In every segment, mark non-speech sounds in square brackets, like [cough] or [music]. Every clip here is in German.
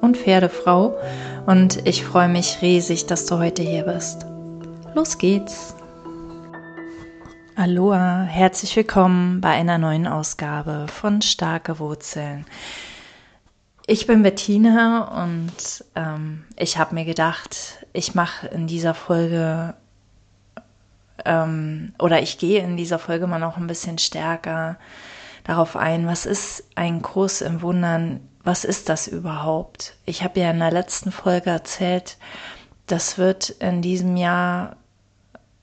und Pferdefrau und ich freue mich riesig, dass du heute hier bist. Los geht's! Aloha, herzlich willkommen bei einer neuen Ausgabe von Starke Wurzeln. Ich bin Bettina und ähm, ich habe mir gedacht, ich mache in dieser Folge ähm, oder ich gehe in dieser Folge mal noch ein bisschen stärker darauf ein, was ist ein Kurs im Wundern, was ist das überhaupt? Ich habe ja in der letzten Folge erzählt, das wird in diesem Jahr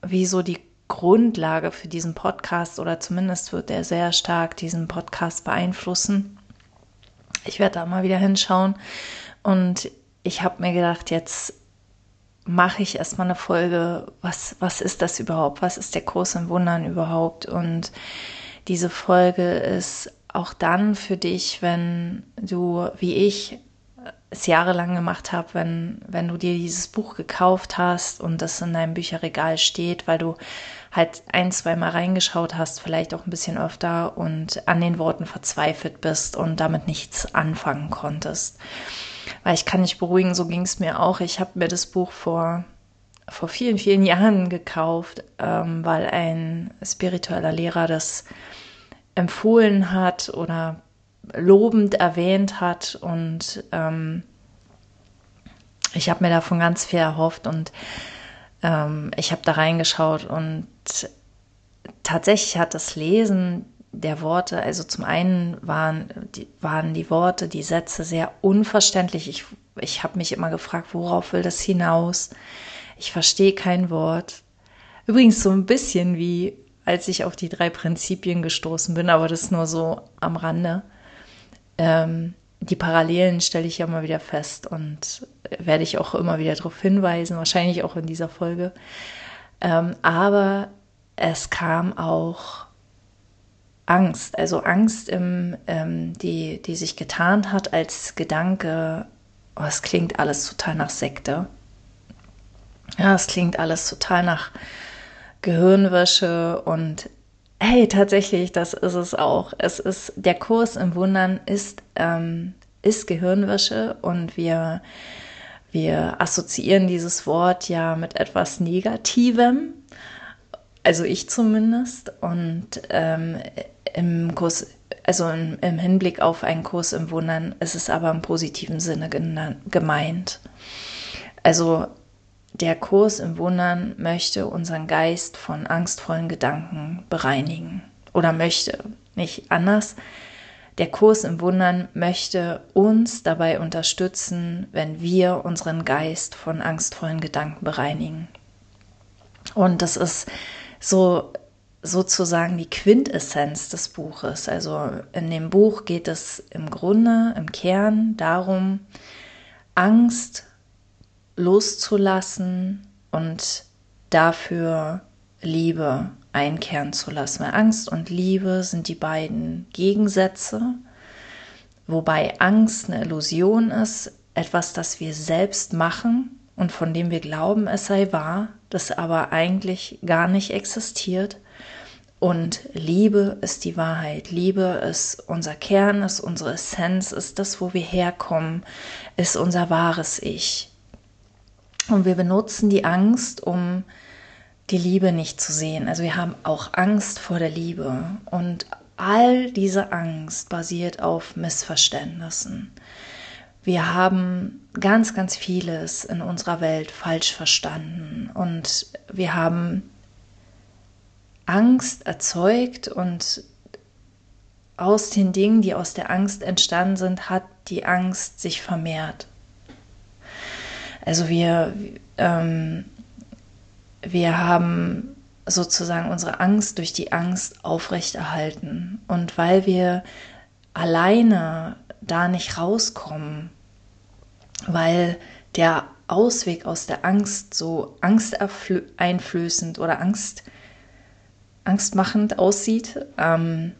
wie so die Grundlage für diesen Podcast oder zumindest wird er sehr stark diesen Podcast beeinflussen. Ich werde da mal wieder hinschauen und ich habe mir gedacht, jetzt mache ich erstmal eine Folge, was, was ist das überhaupt? Was ist der Kurs im Wundern überhaupt? Und diese Folge ist auch dann für dich, wenn du, wie ich, es jahrelang gemacht habe, wenn, wenn du dir dieses Buch gekauft hast und das in deinem Bücherregal steht, weil du halt ein, zwei Mal reingeschaut hast, vielleicht auch ein bisschen öfter und an den Worten verzweifelt bist und damit nichts anfangen konntest. Weil ich kann dich beruhigen, so ging es mir auch. Ich habe mir das Buch vor, vor vielen, vielen Jahren gekauft, ähm, weil ein spiritueller Lehrer das empfohlen hat oder lobend erwähnt hat und ähm, ich habe mir davon ganz viel erhofft und ähm, ich habe da reingeschaut und tatsächlich hat das Lesen der Worte, also zum einen waren die, waren die Worte, die Sätze sehr unverständlich. Ich, ich habe mich immer gefragt, worauf will das hinaus? Ich verstehe kein Wort. Übrigens so ein bisschen wie als ich auf die drei Prinzipien gestoßen bin, aber das nur so am Rande. Ähm, die Parallelen stelle ich ja mal wieder fest und werde ich auch immer wieder darauf hinweisen, wahrscheinlich auch in dieser Folge. Ähm, aber es kam auch Angst, also Angst, im, ähm, die, die sich getarnt hat als Gedanke, oh, es klingt alles total nach Sekte. Ja, es klingt alles total nach Gehirnwäsche und hey, tatsächlich, das ist es auch. Es ist, der Kurs im Wundern ist, ähm, ist Gehirnwäsche und wir, wir assoziieren dieses Wort ja mit etwas Negativem. Also ich zumindest. Und ähm, im Kurs, also im, im, Hinblick auf einen Kurs im Wundern ist es aber im positiven Sinne gemeint. Also der Kurs im Wundern möchte unseren Geist von angstvollen Gedanken bereinigen oder möchte nicht anders. Der Kurs im Wundern möchte uns dabei unterstützen, wenn wir unseren Geist von angstvollen Gedanken bereinigen. Und das ist so sozusagen die Quintessenz des Buches. Also in dem Buch geht es im Grunde, im Kern darum, Angst loszulassen und dafür Liebe einkehren zu lassen. Weil Angst und Liebe sind die beiden Gegensätze, wobei Angst eine Illusion ist, etwas, das wir selbst machen und von dem wir glauben, es sei wahr, das aber eigentlich gar nicht existiert. Und Liebe ist die Wahrheit. Liebe ist unser Kern, ist unsere Essenz, ist das, wo wir herkommen, ist unser wahres Ich. Und wir benutzen die Angst, um die Liebe nicht zu sehen. Also wir haben auch Angst vor der Liebe. Und all diese Angst basiert auf Missverständnissen. Wir haben ganz, ganz vieles in unserer Welt falsch verstanden. Und wir haben Angst erzeugt und aus den Dingen, die aus der Angst entstanden sind, hat die Angst sich vermehrt. Also wir, ähm, wir haben sozusagen unsere Angst durch die Angst aufrechterhalten. Und weil wir alleine da nicht rauskommen, weil der Ausweg aus der Angst so angsteinflößend oder Angst, angstmachend aussieht. Ähm,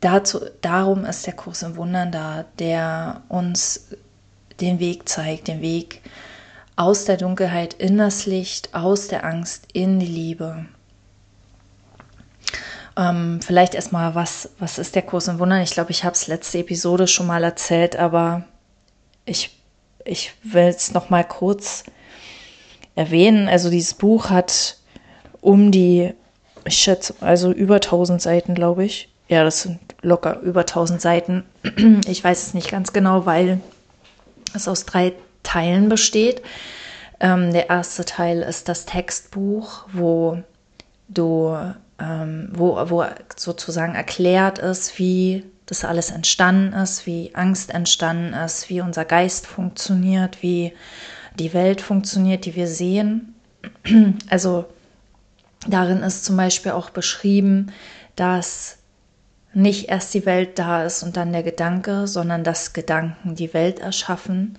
dazu, darum ist der Kurs im Wundern da, der uns den Weg zeigt, den Weg aus der Dunkelheit in das Licht, aus der Angst in die Liebe. Ähm, vielleicht erstmal, was, was ist der Kurs im Wundern? Ich glaube, ich habe es letzte Episode schon mal erzählt, aber ich, ich will es noch mal kurz erwähnen. Also dieses Buch hat um die, ich schätze, also über 1000 Seiten, glaube ich. Ja, das sind locker über 1000 Seiten. Ich weiß es nicht ganz genau, weil es aus drei Teilen besteht. Ähm, der erste Teil ist das Textbuch, wo du, ähm, wo, wo sozusagen erklärt ist, wie das alles entstanden ist, wie Angst entstanden ist, wie unser Geist funktioniert, wie die Welt funktioniert, die wir sehen. Also darin ist zum Beispiel auch beschrieben, dass nicht erst die Welt da ist und dann der Gedanke, sondern dass Gedanken die Welt erschaffen.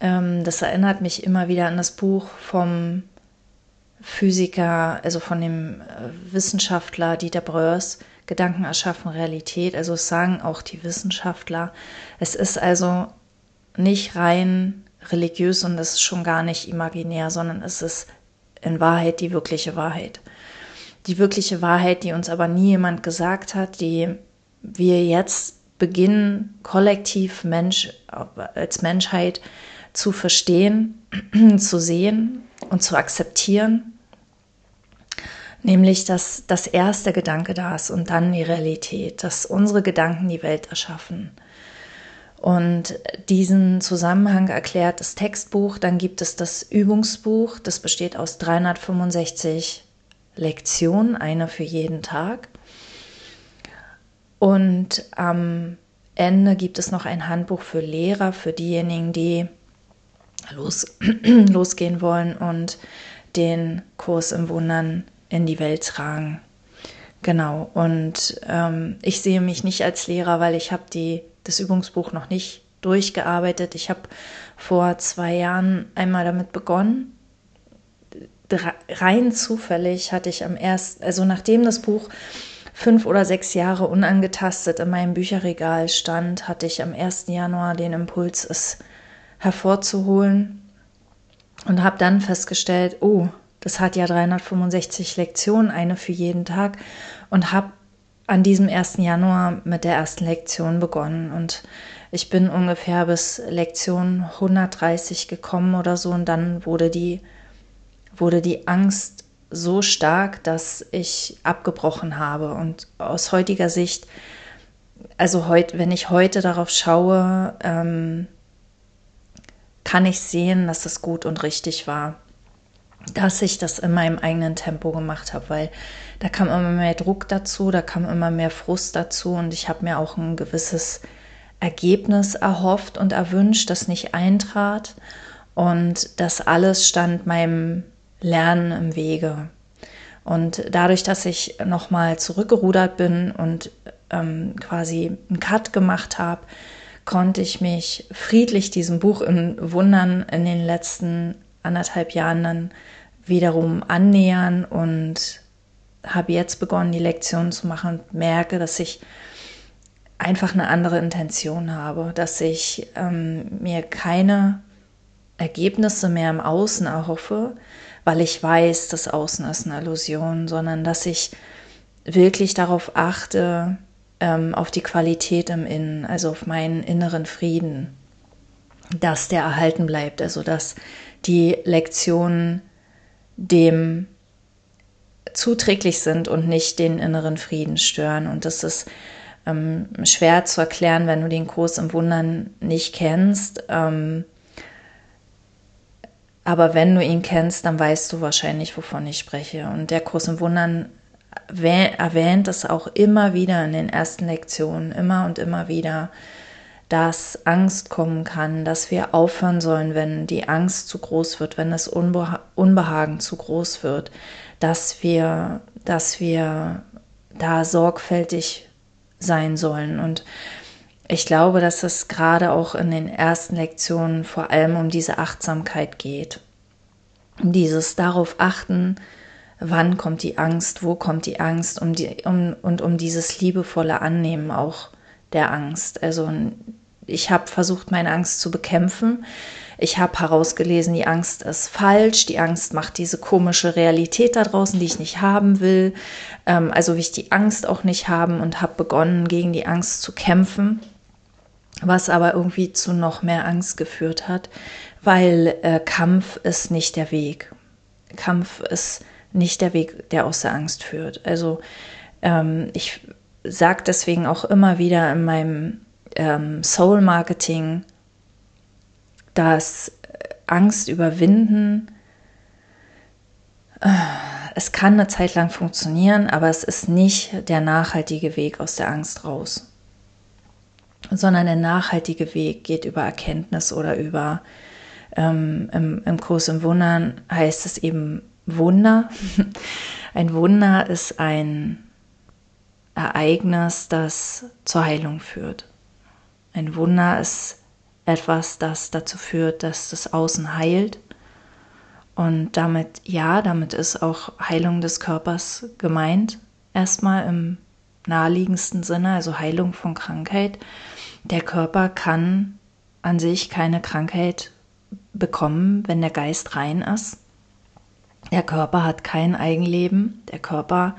Ähm, das erinnert mich immer wieder an das Buch vom Physiker, also von dem äh, Wissenschaftler Dieter Bröers, Gedanken erschaffen Realität. Also sagen auch die Wissenschaftler. Es ist also nicht rein religiös und es ist schon gar nicht imaginär, sondern es ist in Wahrheit die wirkliche Wahrheit die wirkliche Wahrheit, die uns aber nie jemand gesagt hat, die wir jetzt beginnen, kollektiv Mensch, als Menschheit zu verstehen, [clears throat] zu sehen und zu akzeptieren. Nämlich, dass das erste Gedanke da ist und dann die Realität, dass unsere Gedanken die Welt erschaffen. Und diesen Zusammenhang erklärt das Textbuch. Dann gibt es das Übungsbuch, das besteht aus 365 Lektion, eine für jeden Tag. Und am Ende gibt es noch ein Handbuch für Lehrer, für diejenigen, die los, [clears throat] losgehen wollen und den Kurs im Wundern in die Welt tragen. Genau, und ähm, ich sehe mich nicht als Lehrer, weil ich habe das Übungsbuch noch nicht durchgearbeitet. Ich habe vor zwei Jahren einmal damit begonnen rein zufällig hatte ich am ersten, also nachdem das Buch fünf oder sechs Jahre unangetastet in meinem Bücherregal stand, hatte ich am 1. Januar den Impuls, es hervorzuholen und habe dann festgestellt, oh, das hat ja 365 Lektionen, eine für jeden Tag und habe an diesem 1. Januar mit der ersten Lektion begonnen und ich bin ungefähr bis Lektion 130 gekommen oder so und dann wurde die wurde die Angst so stark, dass ich abgebrochen habe. Und aus heutiger Sicht, also heut, wenn ich heute darauf schaue, ähm, kann ich sehen, dass das gut und richtig war, dass ich das in meinem eigenen Tempo gemacht habe, weil da kam immer mehr Druck dazu, da kam immer mehr Frust dazu und ich habe mir auch ein gewisses Ergebnis erhofft und erwünscht, das nicht eintrat. Und das alles stand meinem Lernen im Wege. Und dadurch, dass ich nochmal zurückgerudert bin und ähm, quasi einen Cut gemacht habe, konnte ich mich friedlich diesem Buch im Wundern in den letzten anderthalb Jahren dann wiederum annähern und habe jetzt begonnen, die Lektionen zu machen und merke, dass ich einfach eine andere Intention habe, dass ich ähm, mir keine Ergebnisse mehr im Außen erhoffe, weil ich weiß, das Außen ist eine Illusion, sondern dass ich wirklich darauf achte, ähm, auf die Qualität im Innen, also auf meinen inneren Frieden, dass der erhalten bleibt, also dass die Lektionen dem zuträglich sind und nicht den inneren Frieden stören. Und das ist ähm, schwer zu erklären, wenn du den Kurs im Wundern nicht kennst. Ähm, aber wenn du ihn kennst, dann weißt du wahrscheinlich, wovon ich spreche. Und der Kurs im Wundern erwähnt es auch immer wieder in den ersten Lektionen, immer und immer wieder, dass Angst kommen kann, dass wir aufhören sollen, wenn die Angst zu groß wird, wenn das Unbeha Unbehagen zu groß wird, dass wir, dass wir da sorgfältig sein sollen. Und ich glaube, dass es gerade auch in den ersten Lektionen vor allem um diese Achtsamkeit geht. Um dieses darauf achten, wann kommt die Angst, wo kommt die Angst um die, um, und um dieses liebevolle Annehmen auch der Angst. Also ich habe versucht, meine Angst zu bekämpfen. Ich habe herausgelesen, die Angst ist falsch, die Angst macht diese komische Realität da draußen, die ich nicht haben will. Ähm, also will ich die Angst auch nicht haben und habe begonnen, gegen die Angst zu kämpfen was aber irgendwie zu noch mehr Angst geführt hat, weil äh, Kampf ist nicht der Weg. Kampf ist nicht der Weg, der aus der Angst führt. Also ähm, ich sage deswegen auch immer wieder in meinem ähm, Soul Marketing, dass Angst überwinden, äh, es kann eine Zeit lang funktionieren, aber es ist nicht der nachhaltige Weg aus der Angst raus sondern der nachhaltige Weg geht über Erkenntnis oder über, ähm, im, im Kurs im Wundern heißt es eben Wunder. [laughs] Ein Wunder ist ein Ereignis, das zur Heilung führt. Ein Wunder ist etwas, das dazu führt, dass das Außen heilt. Und damit, ja, damit ist auch Heilung des Körpers gemeint. Erstmal im naheliegendsten Sinne, also Heilung von Krankheit. Der Körper kann an sich keine Krankheit bekommen, wenn der Geist rein ist. Der Körper hat kein Eigenleben. Der Körper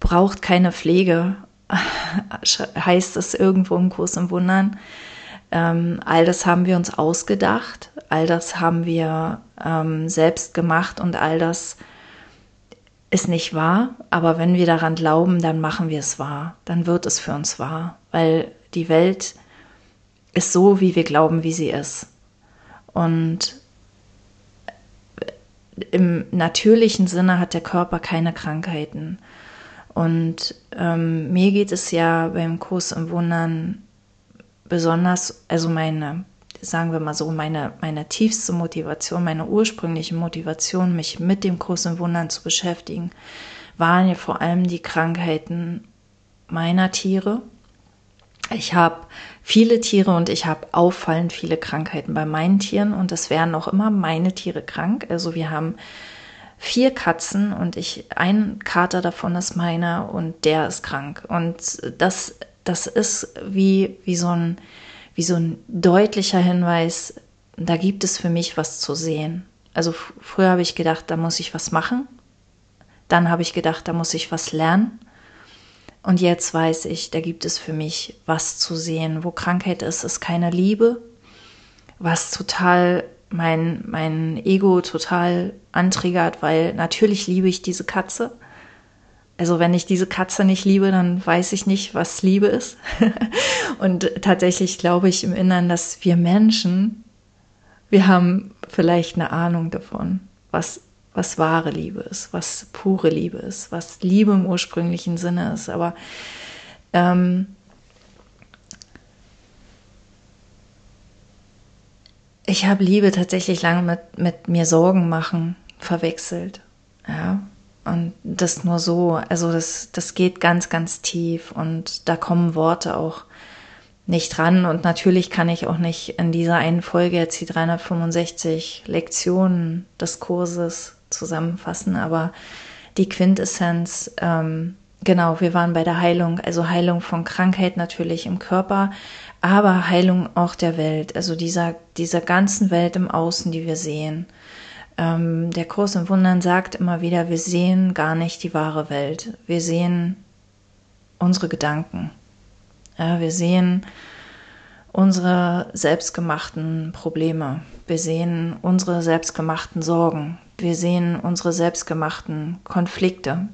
braucht keine Pflege, [laughs] heißt es irgendwo im Kurs im Wundern. Ähm, all das haben wir uns ausgedacht, all das haben wir ähm, selbst gemacht und all das ist nicht wahr, aber wenn wir daran glauben, dann machen wir es wahr, dann wird es für uns wahr, weil die Welt ist so, wie wir glauben, wie sie ist. Und im natürlichen Sinne hat der Körper keine Krankheiten. Und ähm, mir geht es ja beim Kurs im Wundern besonders, also meine sagen wir mal so, meine, meine tiefste Motivation, meine ursprüngliche Motivation, mich mit dem Kurs im Wundern zu beschäftigen, waren ja vor allem die Krankheiten meiner Tiere. Ich habe viele Tiere und ich habe auffallend viele Krankheiten bei meinen Tieren und es werden auch immer meine Tiere krank. Also wir haben vier Katzen und ich, ein Kater davon ist meiner und der ist krank. Und das, das ist wie, wie so ein, wie so ein deutlicher Hinweis, da gibt es für mich was zu sehen. Also früher habe ich gedacht, da muss ich was machen. Dann habe ich gedacht, da muss ich was lernen. Und jetzt weiß ich, da gibt es für mich was zu sehen. Wo Krankheit ist, ist keine Liebe, was total mein, mein Ego total antriggert, weil natürlich liebe ich diese Katze. Also wenn ich diese Katze nicht liebe, dann weiß ich nicht, was Liebe ist. [laughs] und tatsächlich glaube ich im Innern, dass wir Menschen, wir haben vielleicht eine Ahnung davon, was, was wahre Liebe ist, was pure Liebe ist, was Liebe im ursprünglichen Sinne ist. Aber ähm, ich habe Liebe tatsächlich lange mit, mit mir Sorgen machen verwechselt. Ja, und das nur so, also das, das geht ganz, ganz tief und da kommen Worte auch nicht ran. Und natürlich kann ich auch nicht in dieser einen Folge jetzt die 365 Lektionen des Kurses zusammenfassen, aber die Quintessenz, ähm, genau, wir waren bei der Heilung, also Heilung von Krankheit natürlich im Körper, aber Heilung auch der Welt, also dieser, dieser ganzen Welt im Außen, die wir sehen. Ähm, der Kurs im Wundern sagt immer wieder, wir sehen gar nicht die wahre Welt. Wir sehen unsere Gedanken. Ja, wir sehen unsere selbstgemachten Probleme. Wir sehen unsere selbstgemachten Sorgen. Wir sehen unsere selbstgemachten Konflikte.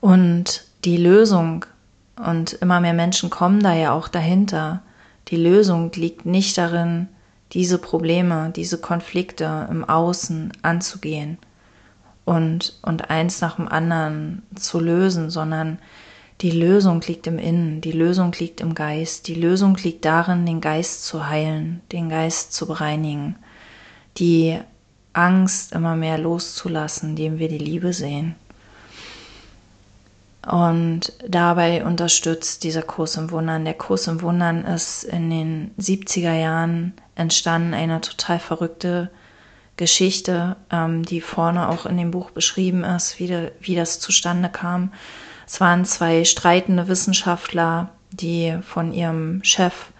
Und die Lösung, und immer mehr Menschen kommen da ja auch dahinter, die Lösung liegt nicht darin, diese Probleme, diese Konflikte im Außen anzugehen und, und eins nach dem anderen zu lösen, sondern die Lösung liegt im Innen, die Lösung liegt im Geist, die Lösung liegt darin, den Geist zu heilen, den Geist zu bereinigen, die Angst immer mehr loszulassen, indem wir die Liebe sehen. Und dabei unterstützt dieser Kurs im Wundern. Der Kurs im Wundern ist in den 70er Jahren entstanden, eine total verrückte Geschichte, ähm, die vorne auch in dem Buch beschrieben ist, wie, de, wie das zustande kam. Es waren zwei streitende Wissenschaftler, die von ihrem Chef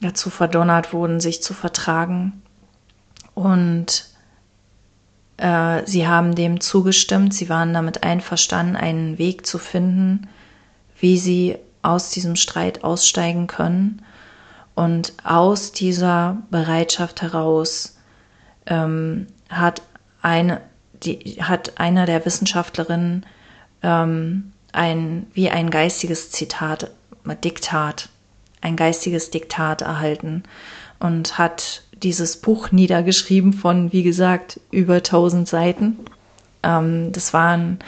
dazu verdonnert wurden, sich zu vertragen. Und äh, sie haben dem zugestimmt, sie waren damit einverstanden, einen Weg zu finden, wie sie aus diesem Streit aussteigen können. Und aus dieser Bereitschaft heraus ähm, hat, eine, die, hat einer der Wissenschaftlerinnen ähm, ein, wie ein geistiges Zitat, Diktat, ein geistiges Diktat erhalten und hat dieses Buch niedergeschrieben von, wie gesagt, über 1000 Seiten. Ähm, das war ein,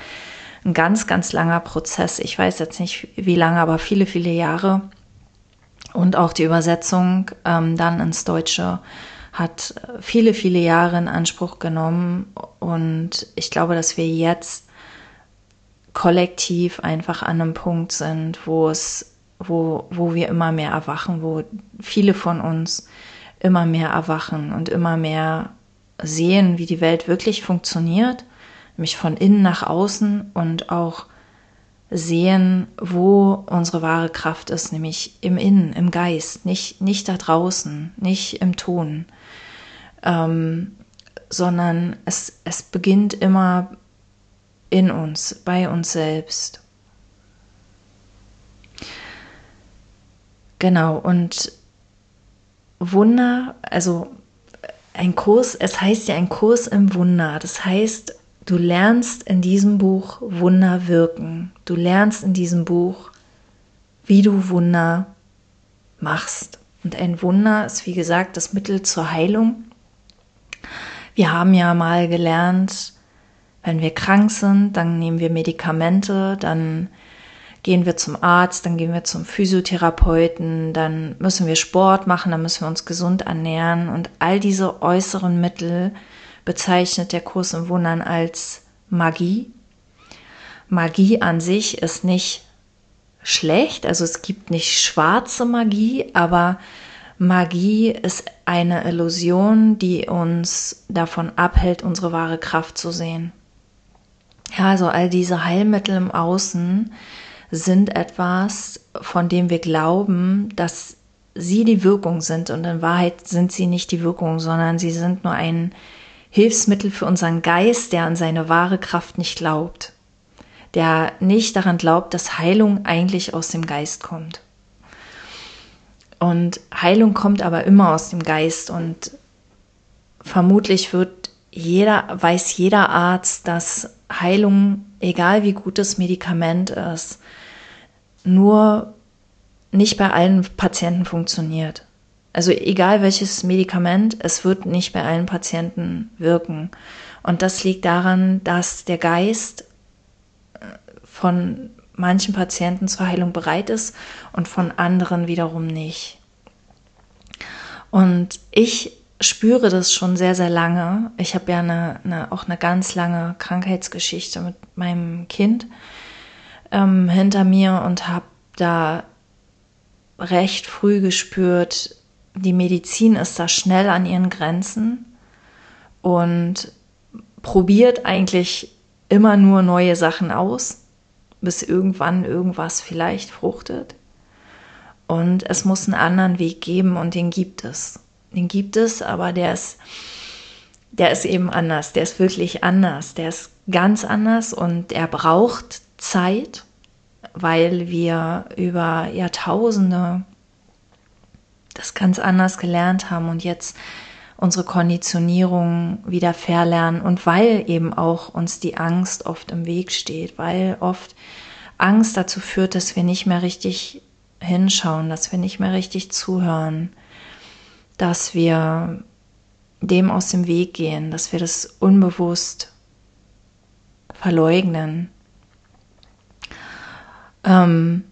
ein ganz, ganz langer Prozess. Ich weiß jetzt nicht, wie lange, aber viele, viele Jahre. Und auch die Übersetzung ähm, dann ins Deutsche hat viele, viele Jahre in Anspruch genommen. Und ich glaube, dass wir jetzt kollektiv einfach an einem Punkt sind, wo es, wo, wo wir immer mehr erwachen, wo viele von uns immer mehr erwachen und immer mehr sehen, wie die Welt wirklich funktioniert, nämlich von innen nach außen und auch sehen, wo unsere wahre Kraft ist, nämlich im Innen, im Geist, nicht, nicht da draußen, nicht im Ton, ähm, sondern es, es beginnt immer in uns, bei uns selbst. Genau, und Wunder, also ein Kurs, es heißt ja ein Kurs im Wunder. Das heißt, du lernst in diesem Buch Wunder wirken. Du lernst in diesem Buch, wie du Wunder machst. Und ein Wunder ist, wie gesagt, das Mittel zur Heilung. Wir haben ja mal gelernt, wenn wir krank sind, dann nehmen wir Medikamente, dann gehen wir zum Arzt, dann gehen wir zum Physiotherapeuten, dann müssen wir Sport machen, dann müssen wir uns gesund ernähren und all diese äußeren Mittel bezeichnet der Kurs im Wundern als Magie. Magie an sich ist nicht schlecht, also es gibt nicht schwarze Magie, aber Magie ist eine Illusion, die uns davon abhält, unsere wahre Kraft zu sehen. Ja, also all diese Heilmittel im Außen, sind etwas, von dem wir glauben, dass sie die Wirkung sind. Und in Wahrheit sind sie nicht die Wirkung, sondern sie sind nur ein Hilfsmittel für unseren Geist, der an seine wahre Kraft nicht glaubt. Der nicht daran glaubt, dass Heilung eigentlich aus dem Geist kommt. Und Heilung kommt aber immer aus dem Geist und vermutlich wird jeder, weiß jeder Arzt, dass Heilung, egal wie gut das Medikament ist, nur nicht bei allen Patienten funktioniert. Also egal welches Medikament, es wird nicht bei allen Patienten wirken. Und das liegt daran, dass der Geist äh, von manchen Patienten zur Heilung bereit ist und von anderen wiederum nicht. Und ich spüre das schon sehr, sehr lange. Ich habe ja eine, eine, auch eine ganz lange Krankheitsgeschichte mit meinem Kind ähm, hinter mir und habe da recht früh gespürt, die Medizin ist da schnell an ihren Grenzen und probiert eigentlich immer nur neue Sachen aus, bis irgendwann irgendwas vielleicht fruchtet. Und es muss einen anderen Weg geben und den gibt es. Den gibt es, aber der ist, der ist eben anders. Der ist wirklich anders. Der ist ganz anders und er braucht Zeit, weil wir über Jahrtausende das ganz anders gelernt haben und jetzt unsere Konditionierung wieder verlernen und weil eben auch uns die Angst oft im Weg steht, weil oft Angst dazu führt, dass wir nicht mehr richtig hinschauen, dass wir nicht mehr richtig zuhören, dass wir dem aus dem Weg gehen, dass wir das unbewusst verleugnen. Ähm,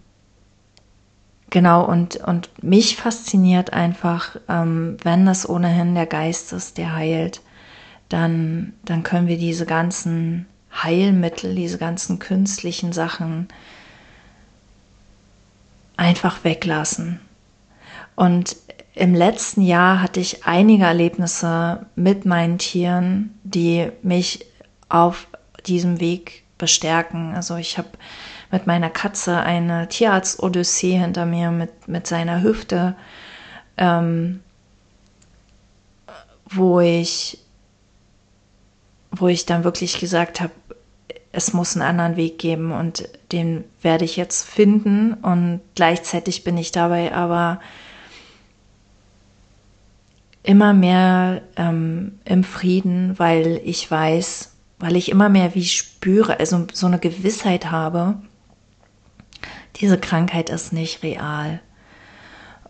genau, und, und mich fasziniert einfach, ähm, wenn das ohnehin der Geist ist, der heilt, dann, dann können wir diese ganzen Heilmittel, diese ganzen künstlichen Sachen einfach weglassen. Und im letzten Jahr hatte ich einige Erlebnisse mit meinen Tieren, die mich auf diesem Weg bestärken. Also ich habe mit meiner Katze eine Tierarzt-Odyssee hinter mir mit, mit seiner Hüfte, ähm, wo ich wo ich dann wirklich gesagt habe, es muss einen anderen Weg geben und den werde ich jetzt finden und gleichzeitig bin ich dabei aber immer mehr ähm, im Frieden, weil ich weiß, weil ich immer mehr wie spüre, also so eine Gewissheit habe, diese Krankheit ist nicht real.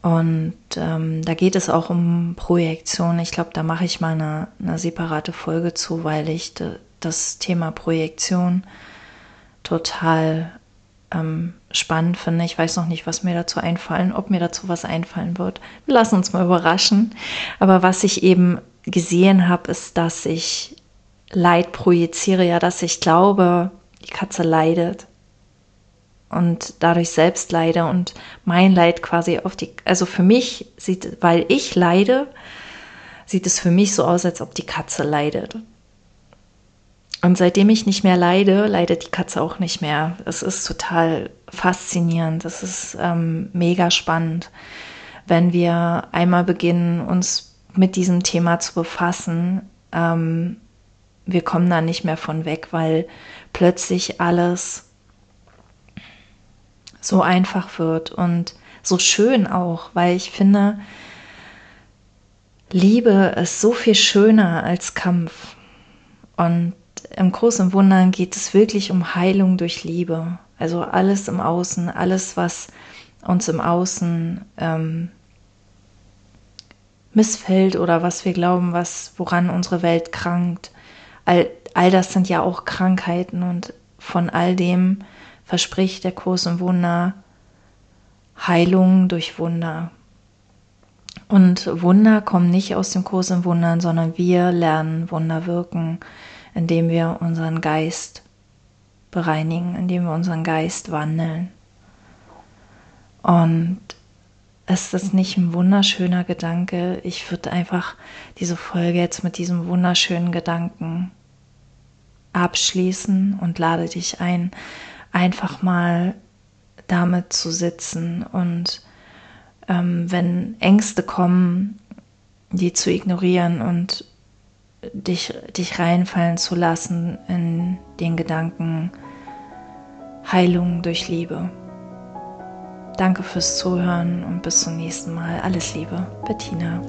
Und ähm, da geht es auch um Projektion. Ich glaube, da mache ich mal eine, eine separate Folge zu, weil ich de, das Thema Projektion total ähm, spannend finde. Ich weiß noch nicht, was mir dazu einfallen, ob mir dazu was einfallen wird. Wir lassen uns mal überraschen. Aber was ich eben gesehen habe, ist, dass ich Leid projiziere, ja, dass ich glaube, die Katze leidet und dadurch selbst leide und mein Leid quasi auf die, also für mich sieht, weil ich leide, sieht es für mich so aus, als ob die Katze leidet. Und seitdem ich nicht mehr leide, leidet die Katze auch nicht mehr. Es ist total faszinierend. Es ist ähm, mega spannend, wenn wir einmal beginnen, uns mit diesem Thema zu befassen. Ähm, wir kommen da nicht mehr von weg, weil plötzlich alles so einfach wird und so schön auch, weil ich finde, Liebe ist so viel schöner als Kampf. Und im Großen und Wundern geht es wirklich um Heilung durch Liebe. Also alles im Außen, alles, was uns im Außen ähm, missfällt oder was wir glauben, was, woran unsere Welt krankt. All, all das sind ja auch Krankheiten und von all dem verspricht der Kurs im Wunder Heilung durch Wunder. Und Wunder kommen nicht aus dem Kurs im Wundern, sondern wir lernen Wunder wirken, indem wir unseren Geist bereinigen, indem wir unseren Geist wandeln. Und ist das nicht ein wunderschöner Gedanke? Ich würde einfach diese Folge jetzt mit diesem wunderschönen Gedanken abschließen und lade dich ein, einfach mal damit zu sitzen und ähm, wenn Ängste kommen, die zu ignorieren und dich, dich reinfallen zu lassen in den Gedanken Heilung durch Liebe. Danke fürs Zuhören und bis zum nächsten Mal. Alles Liebe, Bettina.